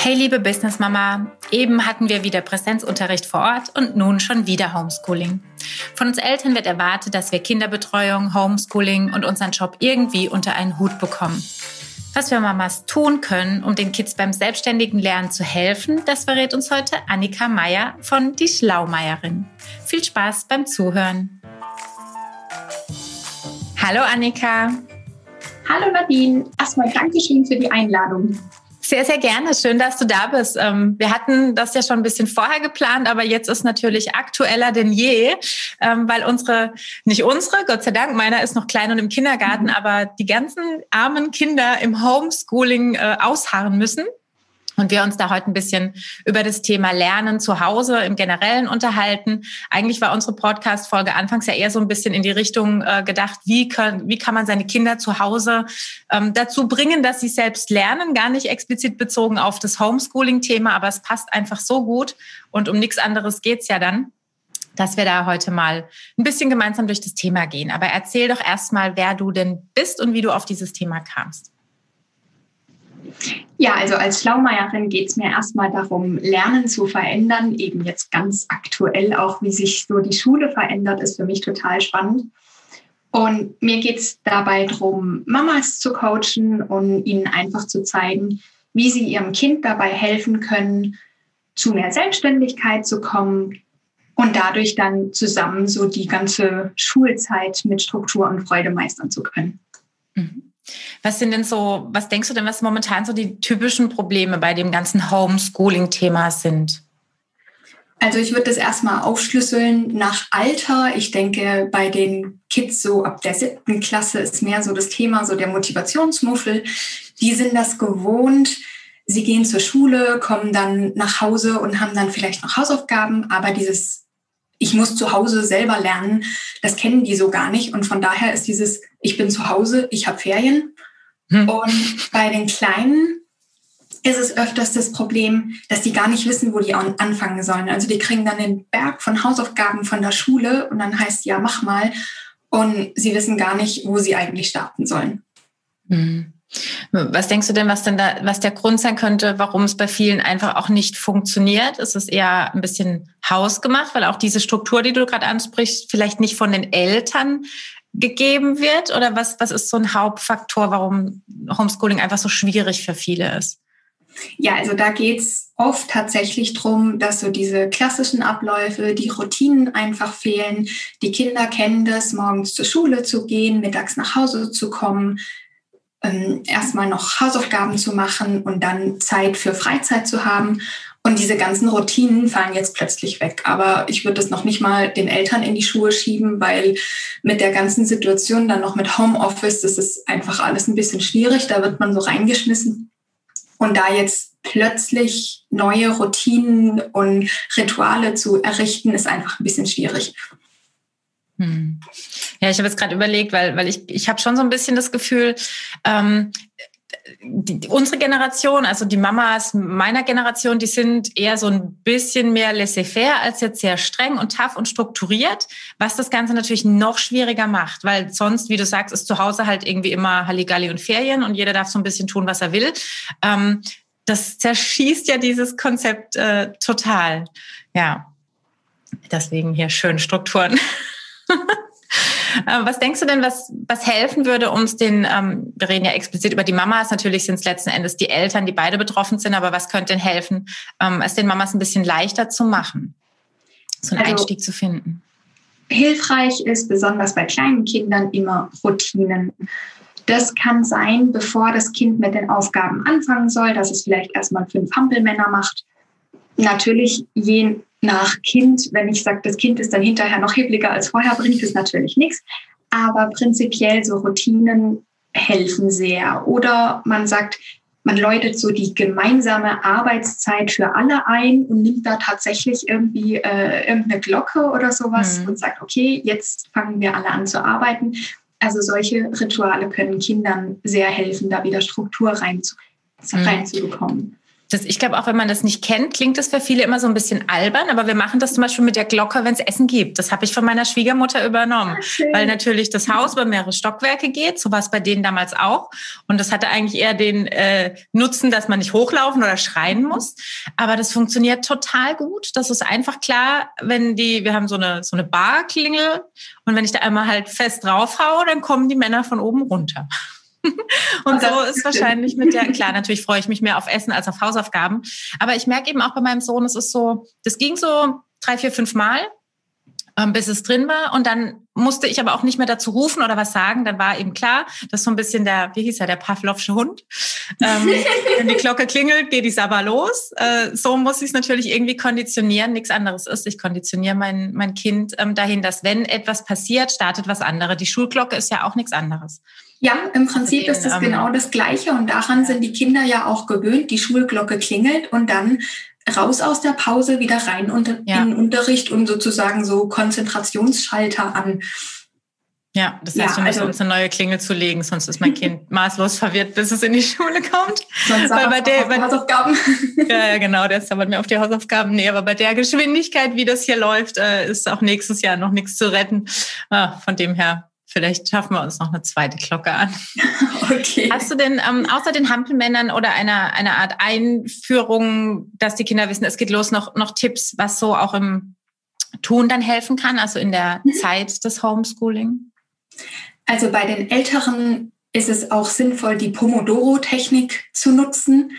Hey liebe Business Mama, eben hatten wir wieder Präsenzunterricht vor Ort und nun schon wieder Homeschooling. Von uns Eltern wird erwartet, dass wir Kinderbetreuung, Homeschooling und unseren Job irgendwie unter einen Hut bekommen. Was wir Mamas tun können, um den Kids beim selbstständigen Lernen zu helfen, das verrät uns heute Annika Meyer von Die Schlaumeierin. Viel Spaß beim Zuhören. Hallo Annika. Hallo Nadine. Erstmal Dankeschön für die Einladung. Sehr, sehr gerne. Schön, dass du da bist. Ähm, wir hatten das ja schon ein bisschen vorher geplant, aber jetzt ist natürlich aktueller denn je, ähm, weil unsere, nicht unsere, Gott sei Dank, meiner ist noch klein und im Kindergarten, mhm. aber die ganzen armen Kinder im Homeschooling äh, ausharren müssen und wir uns da heute ein bisschen über das Thema Lernen zu Hause im Generellen unterhalten. Eigentlich war unsere Podcast-Folge anfangs ja eher so ein bisschen in die Richtung äh, gedacht, wie kann, wie kann man seine Kinder zu Hause ähm, dazu bringen, dass sie selbst lernen, gar nicht explizit bezogen auf das Homeschooling-Thema, aber es passt einfach so gut und um nichts anderes geht's ja dann dass wir da heute mal ein bisschen gemeinsam durch das Thema gehen. Aber erzähl doch erstmal, wer du denn bist und wie du auf dieses Thema kamst. Ja, also als Schlaumeierin geht es mir erstmal darum, Lernen zu verändern. Eben jetzt ganz aktuell auch, wie sich so die Schule verändert, ist für mich total spannend. Und mir geht es dabei darum, Mamas zu coachen und ihnen einfach zu zeigen, wie sie ihrem Kind dabei helfen können, zu mehr Selbstständigkeit zu kommen und dadurch dann zusammen so die ganze Schulzeit mit Struktur und Freude meistern zu können. Mhm. Was sind denn so, was denkst du denn, was momentan so die typischen Probleme bei dem ganzen Homeschooling-Thema sind? Also ich würde das erstmal aufschlüsseln nach Alter. Ich denke, bei den Kids so ab der siebten Klasse ist mehr so das Thema, so der Motivationsmuffel. Die sind das gewohnt. Sie gehen zur Schule, kommen dann nach Hause und haben dann vielleicht noch Hausaufgaben, aber dieses ich muss zu Hause selber lernen, das kennen die so gar nicht. Und von daher ist dieses, ich bin zu Hause, ich habe Ferien. Hm. Und bei den Kleinen ist es öfters das Problem, dass die gar nicht wissen, wo die anfangen sollen. Also die kriegen dann den Berg von Hausaufgaben von der Schule und dann heißt ja, mach mal. Und sie wissen gar nicht, wo sie eigentlich starten sollen. Hm. Was denkst du denn, was denn da, was der Grund sein könnte, warum es bei vielen einfach auch nicht funktioniert? Ist es eher ein bisschen hausgemacht, weil auch diese Struktur, die du gerade ansprichst, vielleicht nicht von den Eltern gegeben wird? Oder was, was ist so ein Hauptfaktor, warum Homeschooling einfach so schwierig für viele ist? Ja, also da geht's oft tatsächlich drum, dass so diese klassischen Abläufe, die Routinen einfach fehlen. Die Kinder kennen das, morgens zur Schule zu gehen, mittags nach Hause zu kommen, ähm, erstmal noch Hausaufgaben zu machen und dann Zeit für Freizeit zu haben. Und diese ganzen Routinen fallen jetzt plötzlich weg. Aber ich würde das noch nicht mal den Eltern in die Schuhe schieben, weil mit der ganzen Situation dann noch mit Homeoffice, das ist einfach alles ein bisschen schwierig. Da wird man so reingeschmissen. Und da jetzt plötzlich neue Routinen und Rituale zu errichten, ist einfach ein bisschen schwierig. Hm. Ja, ich habe jetzt gerade überlegt, weil, weil ich, ich habe schon so ein bisschen das Gefühl, ähm, die, unsere Generation, also die Mamas meiner Generation, die sind eher so ein bisschen mehr laissez-faire als jetzt sehr streng und tough und strukturiert, was das Ganze natürlich noch schwieriger macht, weil sonst, wie du sagst, ist zu Hause halt irgendwie immer Halligalli und Ferien und jeder darf so ein bisschen tun, was er will. Ähm, das zerschießt ja dieses Konzept äh, total. Ja, deswegen hier schön Strukturen. was denkst du denn, was, was helfen würde, uns den, ähm, wir reden ja explizit über die Mamas, natürlich sind es letzten Endes die Eltern, die beide betroffen sind, aber was könnte denn helfen, ähm, es den Mamas ein bisschen leichter zu machen, so einen also, Einstieg zu finden? Hilfreich ist besonders bei kleinen Kindern immer Routinen. Das kann sein, bevor das Kind mit den Aufgaben anfangen soll, dass es vielleicht erstmal fünf Hampelmänner macht. Natürlich, je nach Kind, wenn ich sage, das Kind ist dann hinterher noch hebliger als vorher, bringt es natürlich nichts. Aber prinzipiell so Routinen helfen sehr. Oder man sagt, man läutet so die gemeinsame Arbeitszeit für alle ein und nimmt da tatsächlich irgendwie äh, irgendeine Glocke oder sowas mhm. und sagt, okay, jetzt fangen wir alle an zu arbeiten. Also solche Rituale können Kindern sehr helfen, da wieder Struktur mhm. reinzubekommen. Das, ich glaube, auch wenn man das nicht kennt, klingt das für viele immer so ein bisschen albern, aber wir machen das zum Beispiel mit der Glocke, wenn es Essen gibt. Das habe ich von meiner Schwiegermutter übernommen, Ach, weil natürlich das Haus über mehrere Stockwerke geht, so war es bei denen damals auch. Und das hatte eigentlich eher den äh, Nutzen, dass man nicht hochlaufen oder schreien muss. Aber das funktioniert total gut. Das ist einfach klar, wenn die, wir haben so eine, so eine Barklingel und wenn ich da einmal halt fest draufhaue, dann kommen die Männer von oben runter. Und so ist wahrscheinlich mit der, klar, natürlich freue ich mich mehr auf Essen als auf Hausaufgaben. Aber ich merke eben auch bei meinem Sohn, es ist so, das ging so drei, vier, fünf Mal, ähm, bis es drin war. Und dann musste ich aber auch nicht mehr dazu rufen oder was sagen. Dann war eben klar, dass so ein bisschen der, wie hieß er, der Pavlovsche Hund. Ähm, wenn die Glocke klingelt, geht die Sabber los. Äh, so muss ich es natürlich irgendwie konditionieren. Nichts anderes ist. Ich konditioniere mein, mein Kind ähm, dahin, dass wenn etwas passiert, startet was anderes. Die Schulglocke ist ja auch nichts anderes. Ja, im Prinzip ist es ähm, genau das Gleiche und daran sind die Kinder ja auch gewöhnt. Die Schulglocke klingelt und dann raus aus der Pause, wieder rein unter, ja. in den Unterricht und sozusagen so Konzentrationsschalter an. Ja, das heißt, ja, wir müssen also, uns eine neue Klingel zulegen, sonst ist mein Kind maßlos verwirrt, bis es in die Schule kommt. Sonst Weil bei der bei, Hausaufgaben. Ja, genau, der zaubert mir auf die Hausaufgaben. Nee, aber bei der Geschwindigkeit, wie das hier läuft, äh, ist auch nächstes Jahr noch nichts zu retten. Ah, von dem her Vielleicht schaffen wir uns noch eine zweite Glocke an. Okay. Hast du denn ähm, außer den Hampelmännern oder einer, einer Art Einführung, dass die Kinder wissen, es geht los, noch, noch Tipps, was so auch im Tun dann helfen kann, also in der mhm. Zeit des Homeschooling? Also bei den Älteren ist es auch sinnvoll, die Pomodoro-Technik zu nutzen.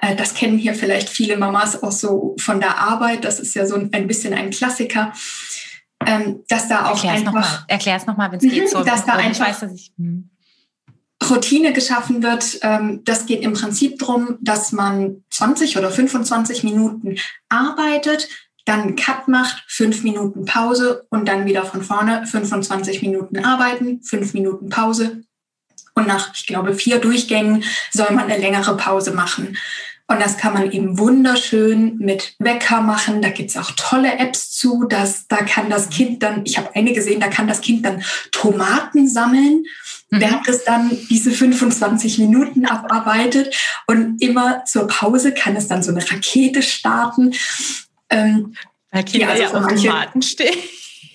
Äh, das kennen hier vielleicht viele Mamas auch so von der Arbeit. Das ist ja so ein bisschen ein Klassiker ähm, dass da auch Erklär's einfach... Erklär es nochmal, wenn es geht. So dass da einfach weiß, dass ich, hm. Routine geschaffen wird. Ähm, das geht im Prinzip darum, dass man 20 oder 25 Minuten arbeitet, dann einen Cut macht, fünf Minuten Pause und dann wieder von vorne 25 Minuten arbeiten, fünf Minuten Pause. Und nach, ich glaube, vier Durchgängen soll man eine längere Pause machen. Und das kann man eben wunderschön mit Wecker machen. Da gibt's auch tolle Apps zu. Dass, da kann das Kind dann, ich habe eine gesehen, da kann das Kind dann Tomaten sammeln, mhm. während es dann diese 25 Minuten abarbeitet. Und immer zur Pause kann es dann so eine Rakete starten. Ähm, Weil Kinder ja, also ja auf Tomaten stehen.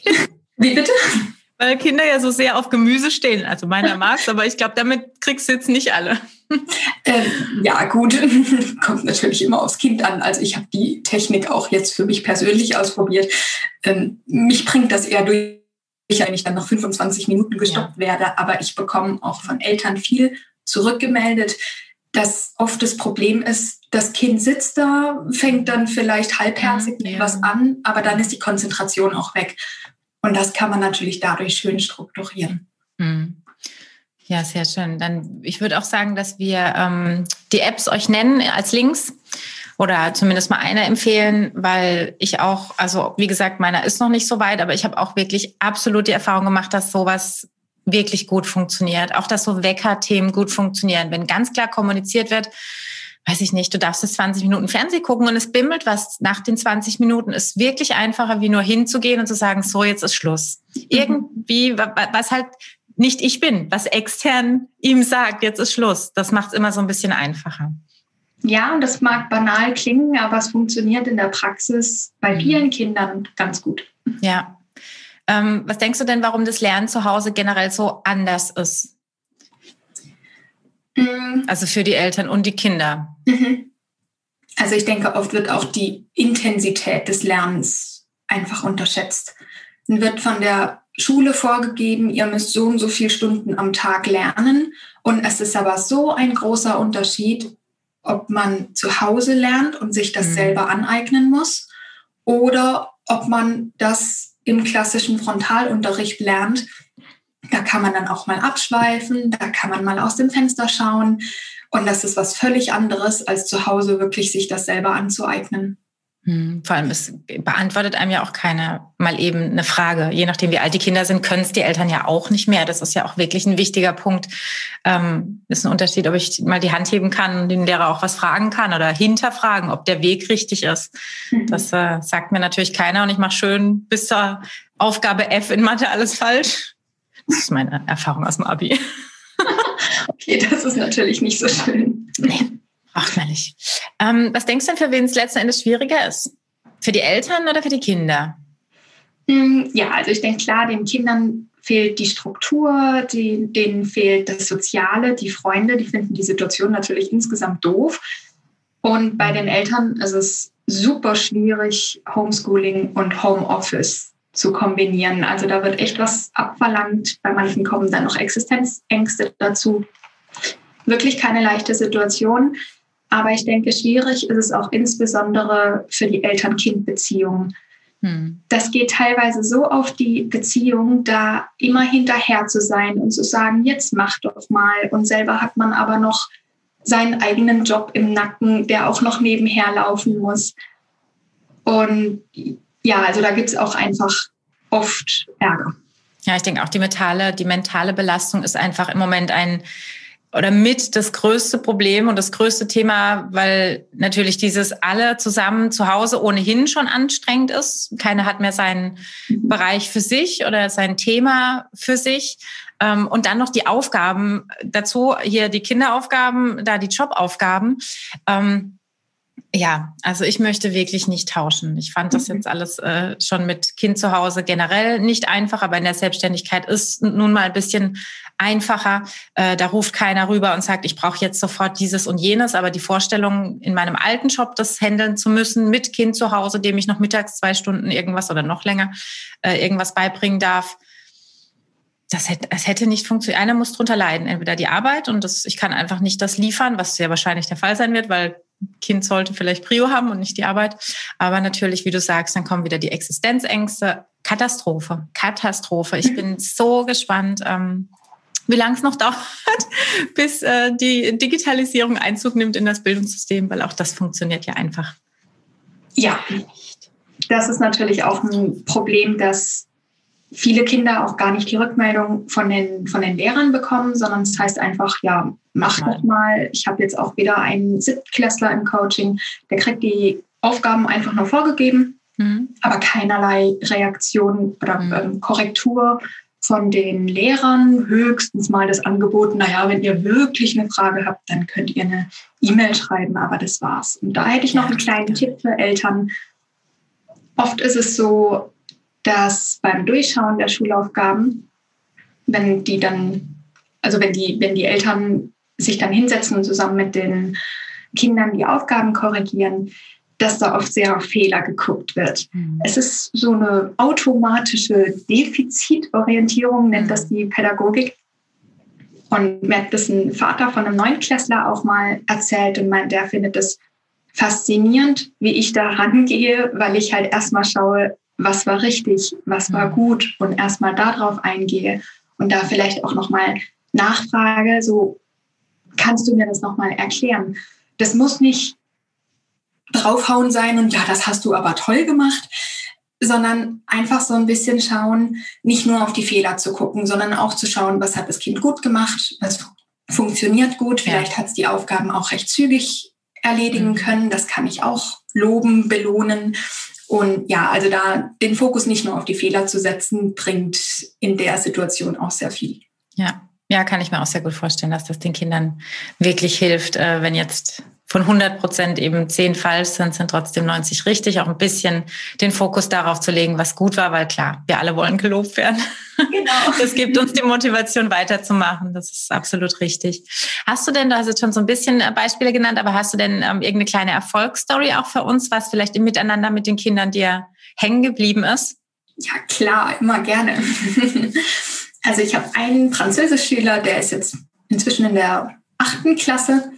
Wie bitte? Weil Kinder ja so sehr auf Gemüse stehen. Also meiner mag's, aber ich glaube, damit kriegst du jetzt nicht alle. Ähm, ja, gut, kommt natürlich immer aufs Kind an. Also ich habe die Technik auch jetzt für mich persönlich ausprobiert. Ähm, mich bringt das eher durch, wenn ich dann nach 25 Minuten gestoppt ja. werde. Aber ich bekomme auch von Eltern viel zurückgemeldet, dass oft das Problem ist, das Kind sitzt da, fängt dann vielleicht halbherzig ja, mit was an, aber dann ist die Konzentration auch weg. Und das kann man natürlich dadurch schön strukturieren. Ja, sehr schön. Dann, ich würde auch sagen, dass wir ähm, die Apps euch nennen als Links oder zumindest mal eine empfehlen, weil ich auch, also wie gesagt, meiner ist noch nicht so weit, aber ich habe auch wirklich absolut die Erfahrung gemacht, dass sowas wirklich gut funktioniert. Auch dass so Wecker-Themen gut funktionieren. Wenn ganz klar kommuniziert wird, weiß ich nicht, du darfst jetzt 20 Minuten Fernseh gucken und es bimmelt was nach den 20 Minuten, ist wirklich einfacher, wie nur hinzugehen und zu sagen, so, jetzt ist Schluss. Mhm. Irgendwie, was halt nicht ich bin, was extern ihm sagt, jetzt ist Schluss. Das macht es immer so ein bisschen einfacher. Ja, und das mag banal klingen, aber es funktioniert in der Praxis bei mhm. vielen Kindern ganz gut. Ja. Ähm, was denkst du denn, warum das Lernen zu Hause generell so anders ist? Mhm. Also für die Eltern und die Kinder. Mhm. Also ich denke, oft wird auch die Intensität des Lernens einfach unterschätzt. Dann wird von der Schule vorgegeben, ihr müsst so und so viele Stunden am Tag lernen. Und es ist aber so ein großer Unterschied, ob man zu Hause lernt und sich das mhm. selber aneignen muss oder ob man das im klassischen Frontalunterricht lernt. Da kann man dann auch mal abschweifen, da kann man mal aus dem Fenster schauen. Und das ist was völlig anderes, als zu Hause wirklich sich das selber anzueignen. Hm, vor allem, es beantwortet einem ja auch keiner mal eben eine Frage. Je nachdem, wie alt die Kinder sind, können es die Eltern ja auch nicht mehr. Das ist ja auch wirklich ein wichtiger Punkt. Ähm, ist ein Unterschied, ob ich mal die Hand heben kann und den Lehrer auch was fragen kann oder hinterfragen, ob der Weg richtig ist. Mhm. Das äh, sagt mir natürlich keiner und ich mache schön bis zur Aufgabe F in Mathe alles falsch. Das ist meine Erfahrung aus dem Abi. okay, das ist natürlich nicht so schön. Nee Ach, ehrlich. Ähm, was denkst du denn, für wen es letzten Endes schwieriger ist? Für die Eltern oder für die Kinder? Hm, ja, also ich denke klar, den Kindern fehlt die Struktur, die, denen fehlt das Soziale, die Freunde, die finden die Situation natürlich insgesamt doof. Und bei den Eltern ist es super schwierig, Homeschooling und Homeoffice zu kombinieren. Also da wird echt was abverlangt. Bei manchen kommen dann noch Existenzängste dazu. Wirklich keine leichte Situation. Aber ich denke, schwierig ist es auch insbesondere für die Eltern-Kind-Beziehung. Hm. Das geht teilweise so auf die Beziehung, da immer hinterher zu sein und zu sagen, jetzt mach doch mal. Und selber hat man aber noch seinen eigenen Job im Nacken, der auch noch nebenher laufen muss. Und ja, also da gibt es auch einfach oft Ärger. Ja, ich denke auch die mentale, die mentale Belastung ist einfach im Moment ein oder mit das größte Problem und das größte Thema, weil natürlich dieses alle zusammen zu Hause ohnehin schon anstrengend ist. Keiner hat mehr seinen. Bereich für sich oder sein Thema für sich. Ähm, und dann noch die Aufgaben dazu, hier die Kinderaufgaben, da die Jobaufgaben. Ähm, ja, also ich möchte wirklich nicht tauschen. Ich fand das jetzt alles äh, schon mit Kind zu Hause generell nicht einfach, aber in der Selbstständigkeit ist nun mal ein bisschen einfacher. Äh, da ruft keiner rüber und sagt, ich brauche jetzt sofort dieses und jenes. Aber die Vorstellung, in meinem alten Job das handeln zu müssen, mit Kind zu Hause, dem ich noch mittags zwei Stunden irgendwas oder noch länger äh, irgendwas beibringen darf, das hätte, das hätte nicht funktioniert. Einer muss drunter leiden. Entweder die Arbeit und das, ich kann einfach nicht das liefern, was sehr wahrscheinlich der Fall sein wird, weil Kind sollte vielleicht Prio haben und nicht die Arbeit. Aber natürlich, wie du sagst, dann kommen wieder die Existenzängste. Katastrophe, Katastrophe. Ich bin so gespannt, ähm, wie lange es noch dauert, bis äh, die Digitalisierung Einzug nimmt in das Bildungssystem, weil auch das funktioniert ja einfach. Ja, das ist natürlich auch ein Problem, dass viele Kinder auch gar nicht die Rückmeldung von den, von den Lehrern bekommen, sondern es heißt einfach, ja, mach doch mal. Ich habe jetzt auch wieder einen Siebtklässler im Coaching, der kriegt die Aufgaben einfach nur vorgegeben, mhm. aber keinerlei Reaktion oder mhm. ähm, Korrektur von den Lehrern höchstens mal das Angebot, naja, wenn ihr wirklich eine Frage habt, dann könnt ihr eine E-Mail schreiben, aber das war's. Und da hätte ich noch einen kleinen Tipp für Eltern. Oft ist es so, dass beim Durchschauen der Schulaufgaben, wenn die dann, also wenn die, wenn die Eltern sich dann hinsetzen und zusammen mit den Kindern die Aufgaben korrigieren, dass da oft sehr auf Fehler geguckt wird. Mhm. Es ist so eine automatische Defizitorientierung, nennt das die Pädagogik. Und mir hat das ein Vater von einem Neunklässler auch mal erzählt und meint, der findet es faszinierend, wie ich da rangehe, weil ich halt erstmal schaue, was war richtig, was war mhm. gut und erstmal darauf eingehe und da vielleicht auch nochmal nachfrage, so kannst du mir das nochmal erklären? Das muss nicht draufhauen sein und ja, das hast du aber toll gemacht, sondern einfach so ein bisschen schauen, nicht nur auf die Fehler zu gucken, sondern auch zu schauen, was hat das Kind gut gemacht, was funktioniert gut, vielleicht hat es die Aufgaben auch recht zügig erledigen mhm. können, das kann ich auch loben, belohnen. Und ja, also da den Fokus nicht nur auf die Fehler zu setzen, bringt in der Situation auch sehr viel. Ja, ja, kann ich mir auch sehr gut vorstellen, dass das den Kindern wirklich hilft, äh, wenn jetzt von 100 Prozent eben zehn falsch sind, sind trotzdem 90 richtig. Auch ein bisschen den Fokus darauf zu legen, was gut war, weil klar, wir alle wollen gelobt werden. Genau. Das gibt uns die Motivation weiterzumachen. Das ist absolut richtig. Hast du denn, du hast jetzt schon so ein bisschen äh, Beispiele genannt, aber hast du denn ähm, irgendeine kleine Erfolgsstory auch für uns, was vielleicht im Miteinander mit den Kindern dir hängen geblieben ist? Ja, klar, immer gerne. Also ich habe einen Französischschüler, der ist jetzt inzwischen in der achten Klasse.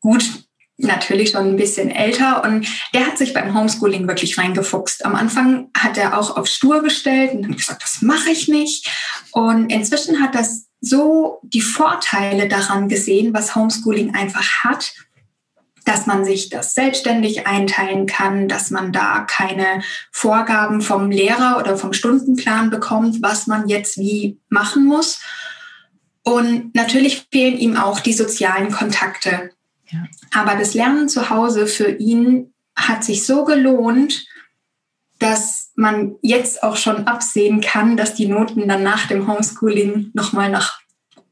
Gut, natürlich schon ein bisschen älter und der hat sich beim Homeschooling wirklich reingefuchst. Am Anfang hat er auch auf Stur gestellt und gesagt, das mache ich nicht. Und inzwischen hat das so die Vorteile daran gesehen, was Homeschooling einfach hat, dass man sich das selbstständig einteilen kann, dass man da keine Vorgaben vom Lehrer oder vom Stundenplan bekommt, was man jetzt wie machen muss. Und natürlich fehlen ihm auch die sozialen Kontakte. Ja. Aber das Lernen zu Hause für ihn hat sich so gelohnt, dass man jetzt auch schon absehen kann, dass die Noten dann nach dem Homeschooling nochmal nach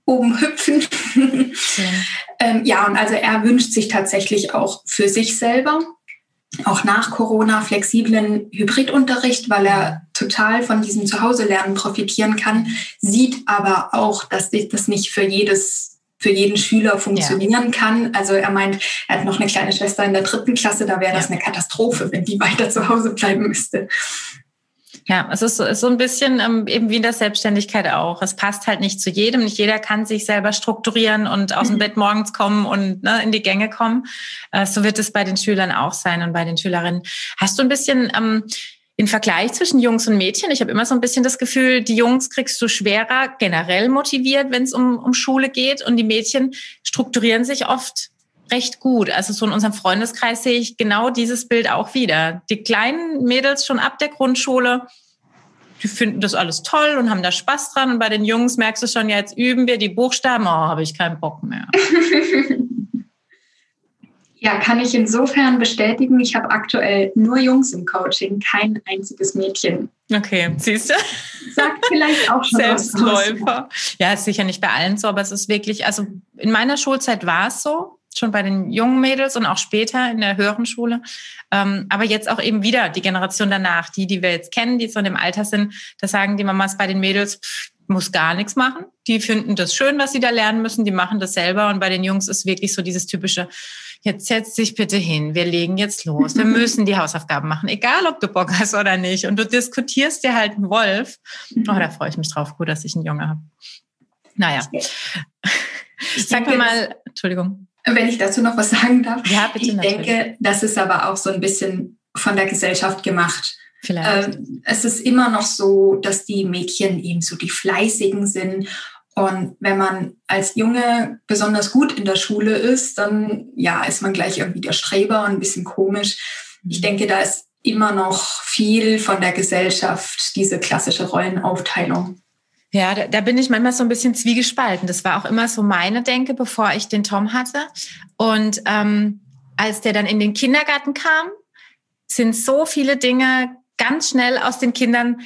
oben hüpfen. Ja. Ähm, ja, und also er wünscht sich tatsächlich auch für sich selber, auch nach Corona, flexiblen Hybridunterricht, weil er total von diesem Zuhause-Lernen profitieren kann, sieht aber auch, dass das nicht für jedes für jeden Schüler funktionieren ja. kann. Also er meint, er hat noch eine kleine Schwester in der dritten Klasse, da wäre das ja. eine Katastrophe, wenn die weiter zu Hause bleiben müsste. Ja, es ist so, ist so ein bisschen ähm, eben wie in der Selbstständigkeit auch. Es passt halt nicht zu jedem. Nicht jeder kann sich selber strukturieren und aus dem mhm. Bett morgens kommen und ne, in die Gänge kommen. Äh, so wird es bei den Schülern auch sein und bei den Schülerinnen. Hast du ein bisschen ähm, in Vergleich zwischen Jungs und Mädchen? Ich habe immer so ein bisschen das Gefühl, die Jungs kriegst du schwerer generell motiviert, wenn es um, um Schule geht und die Mädchen strukturieren sich oft recht gut. Also so in unserem Freundeskreis sehe ich genau dieses Bild auch wieder. Die kleinen Mädels schon ab der Grundschule, die finden das alles toll und haben da Spaß dran. Und bei den Jungs merkst du schon, ja, jetzt üben wir die Buchstaben, oh, habe ich keinen Bock mehr. Ja, kann ich insofern bestätigen. Ich habe aktuell nur Jungs im Coaching, kein einziges Mädchen. Okay, siehst du? Sagt vielleicht auch schon Selbstläufer. Ja, ist sicher nicht bei allen so, aber es ist wirklich, also in meiner Schulzeit war es so, schon bei den jungen Mädels und auch später in der höheren Schule. Ähm, aber jetzt auch eben wieder die Generation danach, die, die wir jetzt kennen, die so in dem Alter sind, da sagen die Mamas bei den Mädels, pff, muss gar nichts machen. Die finden das schön, was sie da lernen müssen. Die machen das selber. Und bei den Jungs ist wirklich so dieses typische, jetzt setz dich bitte hin, wir legen jetzt los, wir müssen die Hausaufgaben machen, egal ob du Bock hast oder nicht. Und du diskutierst dir halt einen Wolf. Oh, da freue ich mich drauf, gut, dass ich einen Junge habe. Naja. Ich Sag mir mal, Entschuldigung. Wenn ich dazu noch was sagen darf. Ja, bitte. Ich natürlich. denke, das ist aber auch so ein bisschen von der Gesellschaft gemacht. Vielleicht. Ähm, es ist immer noch so, dass die Mädchen eben so die Fleißigen sind und wenn man als Junge besonders gut in der Schule ist, dann ja, ist man gleich irgendwie der Streber und ein bisschen komisch. Ich mhm. denke, da ist immer noch viel von der Gesellschaft, diese klassische Rollenaufteilung. Ja, da, da, bin ich manchmal so ein bisschen zwiegespalten. Das war auch immer so meine Denke, bevor ich den Tom hatte. Und ähm, als der dann in den Kindergarten kam, sind so viele Dinge ganz schnell aus den Kindern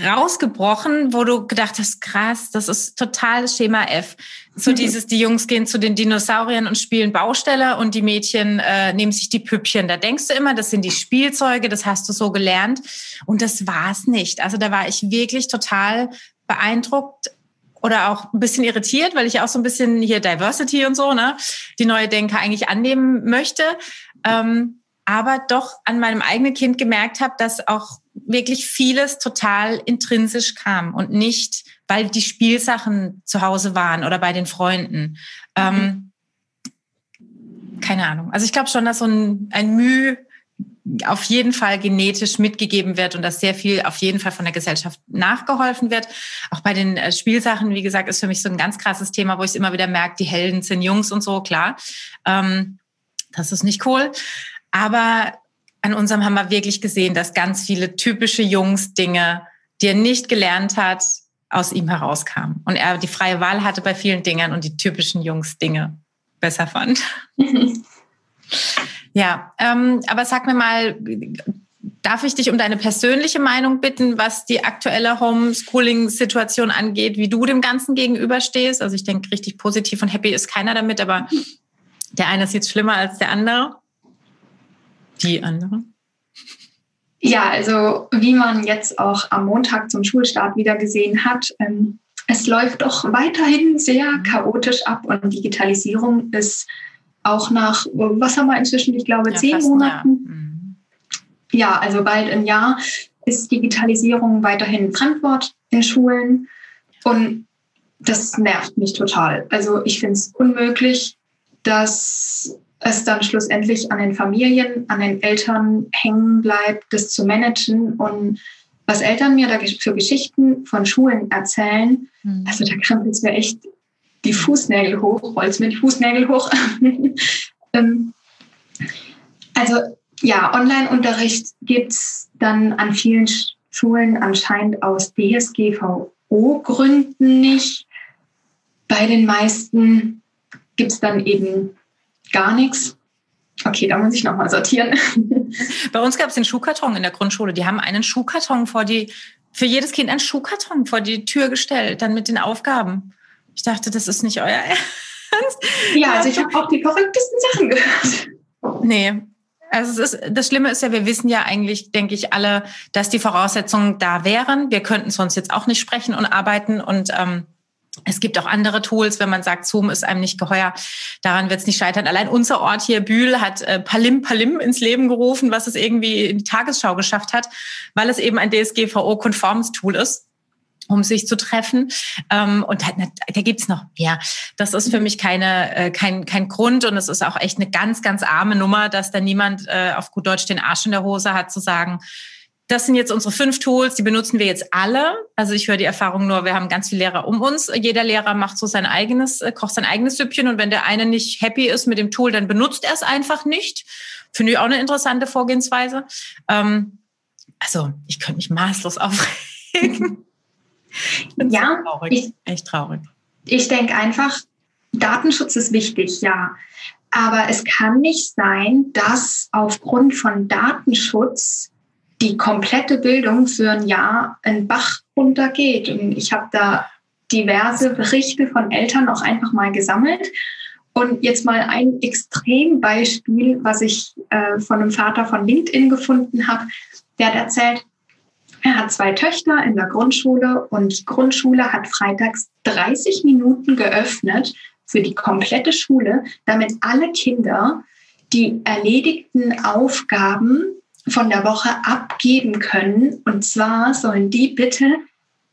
rausgebrochen, wo du gedacht hast, krass, das ist total Schema F. So mhm. dieses, die Jungs gehen zu den Dinosauriern und spielen Baustelle und die Mädchen äh, nehmen sich die Püppchen. Da denkst du immer, das sind die Spielzeuge, das hast du so gelernt. Und das war's nicht. Also da war ich wirklich total beeindruckt oder auch ein bisschen irritiert, weil ich auch so ein bisschen hier Diversity und so, ne, die neue Denker eigentlich annehmen möchte. Ähm, aber doch an meinem eigenen Kind gemerkt habe, dass auch wirklich vieles total intrinsisch kam und nicht, weil die Spielsachen zu Hause waren oder bei den Freunden. Ähm, keine Ahnung. Also ich glaube schon, dass so ein, ein Mühe auf jeden Fall genetisch mitgegeben wird und dass sehr viel auf jeden Fall von der Gesellschaft nachgeholfen wird. Auch bei den äh, Spielsachen, wie gesagt, ist für mich so ein ganz krasses Thema, wo ich immer wieder merke, die Helden sind Jungs und so, klar. Ähm, das ist nicht cool. Aber an unserem haben wir wirklich gesehen, dass ganz viele typische Jungs-Dinge, die er nicht gelernt hat, aus ihm herauskamen. Und er die freie Wahl hatte bei vielen Dingen und die typischen Jungs-Dinge besser fand. ja, ähm, aber sag mir mal, darf ich dich um deine persönliche Meinung bitten, was die aktuelle Homeschooling-Situation angeht, wie du dem Ganzen gegenüberstehst? Also ich denke, richtig positiv und happy ist keiner damit, aber der eine sieht schlimmer als der andere die andere? Ja, also wie man jetzt auch am Montag zum Schulstart wieder gesehen hat, ähm, es läuft doch weiterhin sehr mhm. chaotisch ab und Digitalisierung ist auch nach, was haben wir inzwischen, ich glaube, ja, zehn Monaten. Mhm. Ja, also bald ein Jahr ist Digitalisierung weiterhin Fremdwort in Schulen und das nervt mich total. Also ich finde es unmöglich, dass es dann schlussendlich an den Familien, an den Eltern hängen bleibt, das zu managen. Und was Eltern mir da für Geschichten von Schulen erzählen, mhm. also da krempelt es mir echt die Fußnägel hoch, rollt mir die Fußnägel hoch. Ähm, also ja, Online-Unterricht gibt es dann an vielen Schulen anscheinend aus DSGVO-Gründen nicht. Bei den meisten gibt es dann eben gar nichts. Okay, da muss ich nochmal sortieren. Bei uns gab es den Schuhkarton in der Grundschule. Die haben einen Schuhkarton vor die, für jedes Kind einen Schuhkarton vor die Tür gestellt, dann mit den Aufgaben. Ich dachte, das ist nicht euer ja, also ich habe auch die verrücktesten Sachen gehört. Nee, also es ist, das Schlimme ist ja, wir wissen ja eigentlich, denke ich, alle, dass die Voraussetzungen da wären. Wir könnten sonst jetzt auch nicht sprechen und arbeiten und ähm, es gibt auch andere Tools, wenn man sagt, Zoom ist einem nicht geheuer. Daran wird es nicht scheitern. Allein unser Ort hier, Bühl, hat äh, Palim Palim ins Leben gerufen, was es irgendwie in die Tagesschau geschafft hat, weil es eben ein DSGVO-konformes Tool ist um sich zu treffen. Ähm, und da, da gibt's noch mehr. Das ist für mich keine, äh, kein, kein Grund und es ist auch echt eine ganz, ganz arme Nummer, dass da niemand äh, auf gut Deutsch den Arsch in der Hose hat, zu sagen, das sind jetzt unsere fünf Tools, die benutzen wir jetzt alle. Also ich höre die Erfahrung nur, wir haben ganz viele Lehrer um uns. Jeder Lehrer macht so sein eigenes, äh, kocht sein eigenes Süppchen und wenn der eine nicht happy ist mit dem Tool, dann benutzt er es einfach nicht. Finde ich auch eine interessante Vorgehensweise. Ähm, also ich könnte mich maßlos aufregen. ja, traurig. Ich, echt traurig. Ich denke einfach, Datenschutz ist wichtig, ja. Aber es kann nicht sein, dass aufgrund von Datenschutz die komplette Bildung für ein Jahr in Bach runtergeht. Und ich habe da diverse Berichte von Eltern auch einfach mal gesammelt. Und jetzt mal ein Extrembeispiel, was ich äh, von einem Vater von LinkedIn gefunden habe. Der hat erzählt, er hat zwei Töchter in der Grundschule und die Grundschule hat freitags 30 Minuten geöffnet für die komplette Schule, damit alle Kinder die erledigten Aufgaben von der Woche abgeben können. Und zwar sollen die bitte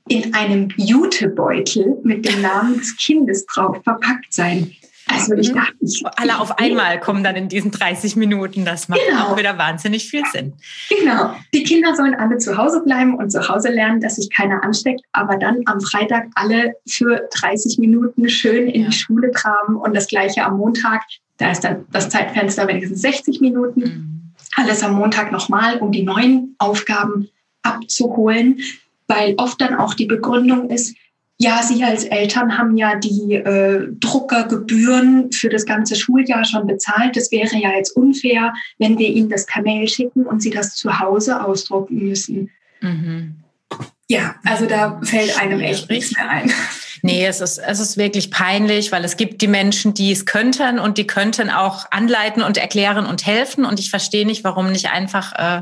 in einem Jutebeutel mit dem Namen des Kindes drauf verpackt sein. Also ich mhm. dachte, ich, alle auf einmal kommen dann in diesen 30 Minuten. Das macht genau. auch wieder wahnsinnig viel Sinn. Genau. Die Kinder sollen alle zu Hause bleiben und zu Hause lernen, dass sich keiner ansteckt, aber dann am Freitag alle für 30 Minuten schön in ja. die Schule traben und das gleiche am Montag. Da ist dann das Zeitfenster wenigstens 60 Minuten. Mhm alles am Montag nochmal, um die neuen Aufgaben abzuholen, weil oft dann auch die Begründung ist, ja, Sie als Eltern haben ja die äh, Druckergebühren für das ganze Schuljahr schon bezahlt. Das wäre ja jetzt unfair, wenn wir Ihnen das per Mail schicken und Sie das zu Hause ausdrucken müssen. Mhm. Ja, also da fällt einem echt nichts mehr ein. Nee, es ist, es ist wirklich peinlich, weil es gibt die Menschen, die es könnten und die könnten auch anleiten und erklären und helfen. Und ich verstehe nicht, warum nicht einfach äh,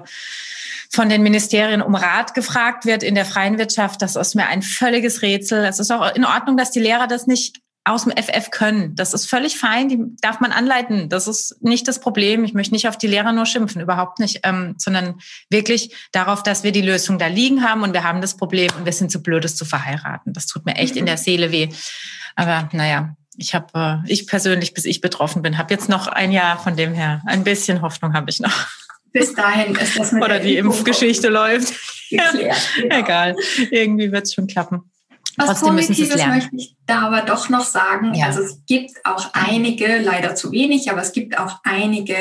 von den Ministerien um Rat gefragt wird in der freien Wirtschaft. Das ist mir ein völliges Rätsel. Es ist auch in Ordnung, dass die Lehrer das nicht aus dem FF können. Das ist völlig fein, die darf man anleiten. Das ist nicht das Problem. Ich möchte nicht auf die Lehrer nur schimpfen, überhaupt nicht, ähm, sondern wirklich darauf, dass wir die Lösung da liegen haben und wir haben das Problem und wir sind zu blöd, es zu verheiraten. Das tut mir echt in der Seele weh. Aber naja, ich habe, äh, ich persönlich, bis ich betroffen bin, habe jetzt noch ein Jahr von dem her. Ein bisschen Hoffnung habe ich noch. Bis dahin ist das mit Oder die Impfgeschichte läuft. Geklärt, genau. Egal, irgendwie wird es schon klappen. Was Trotzdem Positives möchte ich da aber doch noch sagen. Ja. Also es gibt auch einige, leider zu wenig, aber es gibt auch einige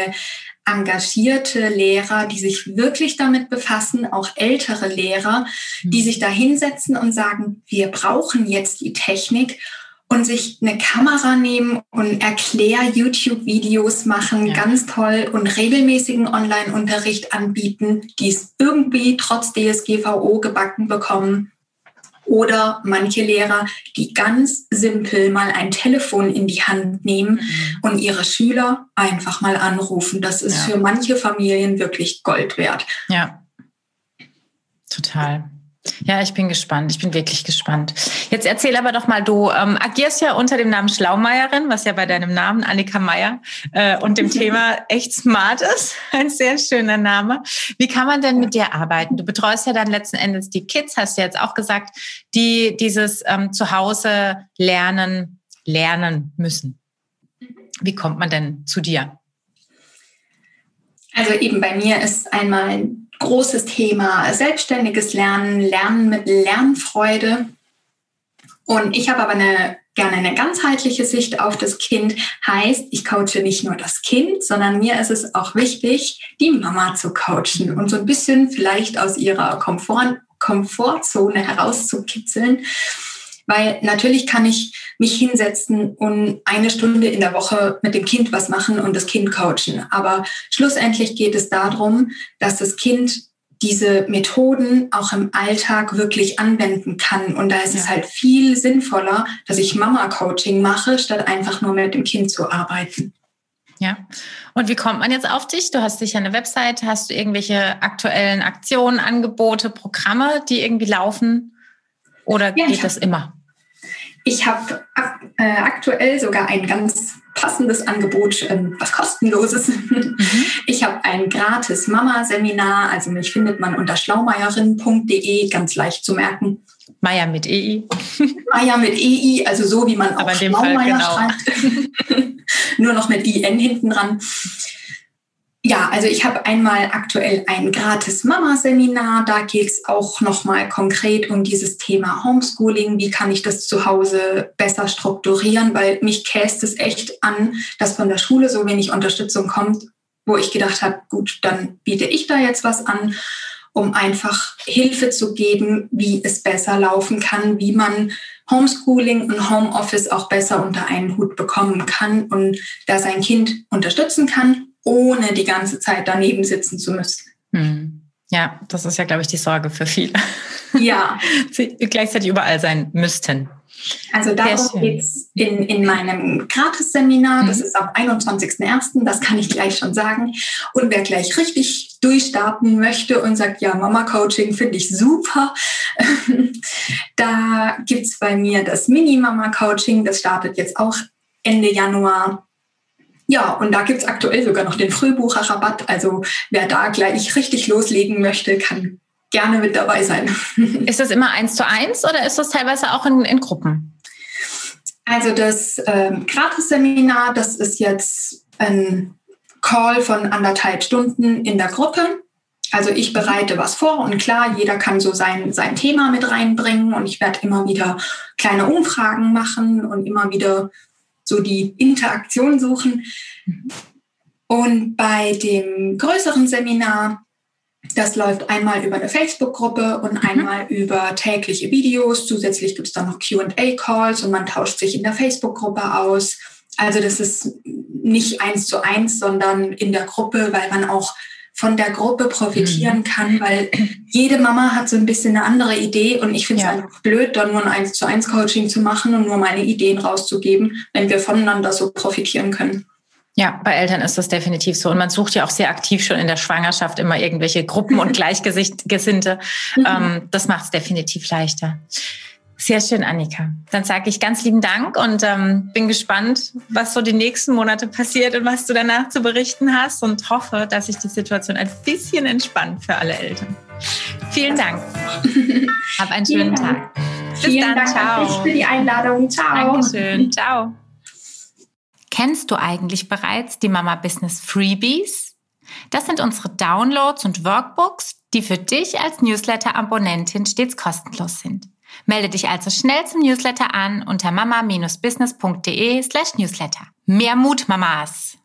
engagierte Lehrer, die sich wirklich damit befassen, auch ältere Lehrer, die mhm. sich da hinsetzen und sagen, wir brauchen jetzt die Technik und sich eine Kamera nehmen und Erklär-YouTube-Videos machen, ja. ganz toll und regelmäßigen Online-Unterricht anbieten, die es irgendwie trotz DSGVO gebacken bekommen oder manche Lehrer, die ganz simpel mal ein Telefon in die Hand nehmen mhm. und ihre Schüler einfach mal anrufen. Das ist ja. für manche Familien wirklich Gold wert. Ja, total. Ja, ich bin gespannt. Ich bin wirklich gespannt. Jetzt erzähl aber doch mal, du ähm, agierst ja unter dem Namen Schlaumeierin, was ja bei deinem Namen Annika Meier äh, und dem Thema echt smart ist. Ein sehr schöner Name. Wie kann man denn mit dir arbeiten? Du betreust ja dann letzten Endes die Kids, hast du jetzt auch gesagt, die dieses ähm, Zuhause lernen, lernen müssen. Wie kommt man denn zu dir? Also eben bei mir ist einmal großes Thema selbstständiges Lernen, Lernen mit Lernfreude. Und ich habe aber eine, gerne eine ganzheitliche Sicht auf das Kind. Heißt, ich coache nicht nur das Kind, sondern mir ist es auch wichtig, die Mama zu coachen und so ein bisschen vielleicht aus ihrer Komfort, Komfortzone herauszukitzeln weil natürlich kann ich mich hinsetzen und eine Stunde in der Woche mit dem Kind was machen und das Kind coachen. Aber schlussendlich geht es darum, dass das Kind diese Methoden auch im Alltag wirklich anwenden kann. Und da ist ja. es halt viel sinnvoller, dass ich Mama-Coaching mache, statt einfach nur mit dem Kind zu arbeiten. Ja. Und wie kommt man jetzt auf dich? Du hast sicher eine Website, hast du irgendwelche aktuellen Aktionen, Angebote, Programme, die irgendwie laufen? Oder ja, geht das immer? Ich habe äh, aktuell sogar ein ganz passendes Angebot, ähm, was kostenloses. Mhm. Ich habe ein gratis Mama-Seminar, also mich findet man unter schlaumeierin.de, ganz leicht zu merken. Meier mit EI. Meier mit EI, also so wie man auch Schlaumeier genau. schreibt. Nur noch mit IN hinten dran. Ja, also ich habe einmal aktuell ein gratis Mama-Seminar. Da geht es auch nochmal konkret um dieses Thema Homeschooling. Wie kann ich das zu Hause besser strukturieren? Weil mich käst es echt an, dass von der Schule so wenig Unterstützung kommt, wo ich gedacht habe, gut, dann biete ich da jetzt was an, um einfach Hilfe zu geben, wie es besser laufen kann, wie man Homeschooling und Homeoffice auch besser unter einen Hut bekommen kann und da sein Kind unterstützen kann ohne die ganze Zeit daneben sitzen zu müssen. Hm. Ja, das ist ja, glaube ich, die Sorge für viele. Ja. Sie gleichzeitig überall sein müssten. Also darum geht es in, in meinem Gratis-Seminar. Das mhm. ist am 21.01., das kann ich gleich schon sagen. Und wer gleich richtig durchstarten möchte und sagt, ja, Mama-Coaching finde ich super, da gibt es bei mir das Mini-Mama-Coaching. Das startet jetzt auch Ende Januar. Ja, und da gibt's aktuell sogar noch den Frühbucherrabatt. Also wer da gleich richtig loslegen möchte, kann gerne mit dabei sein. Ist das immer eins zu eins oder ist das teilweise auch in, in Gruppen? Also das ähm, Gratis-Seminar, das ist jetzt ein Call von anderthalb Stunden in der Gruppe. Also ich bereite was vor und klar, jeder kann so sein, sein Thema mit reinbringen und ich werde immer wieder kleine Umfragen machen und immer wieder so die Interaktion suchen. Und bei dem größeren Seminar, das läuft einmal über eine Facebook-Gruppe und mhm. einmal über tägliche Videos. Zusätzlich gibt es dann noch QA-Calls und man tauscht sich in der Facebook-Gruppe aus. Also das ist nicht eins zu eins, sondern in der Gruppe, weil man auch von der Gruppe profitieren mhm. kann, weil jede Mama hat so ein bisschen eine andere Idee und ich finde es ja. einfach blöd, dann nur ein 1 zu 1 Coaching zu machen und nur meine Ideen rauszugeben, wenn wir voneinander so profitieren können. Ja, bei Eltern ist das definitiv so. Und man sucht ja auch sehr aktiv schon in der Schwangerschaft immer irgendwelche Gruppen und Gleichgesinnte. Mhm. Ähm, das macht es definitiv leichter. Sehr schön, Annika. Dann sage ich ganz lieben Dank und ähm, bin gespannt, was so die nächsten Monate passiert und was du danach zu berichten hast und hoffe, dass sich die Situation ein bisschen entspannt für alle Eltern. Vielen Dank. Hab einen schönen Tag. Bis Vielen dann. Dank Ciao. für die Einladung. Ciao. Dankeschön. Ciao. Kennst du eigentlich bereits die Mama Business Freebies? Das sind unsere Downloads und Workbooks, die für dich als Newsletter-Abonnentin stets kostenlos sind. Melde dich also schnell zum Newsletter an unter mama-business.de slash newsletter. Mehr Mut, Mamas!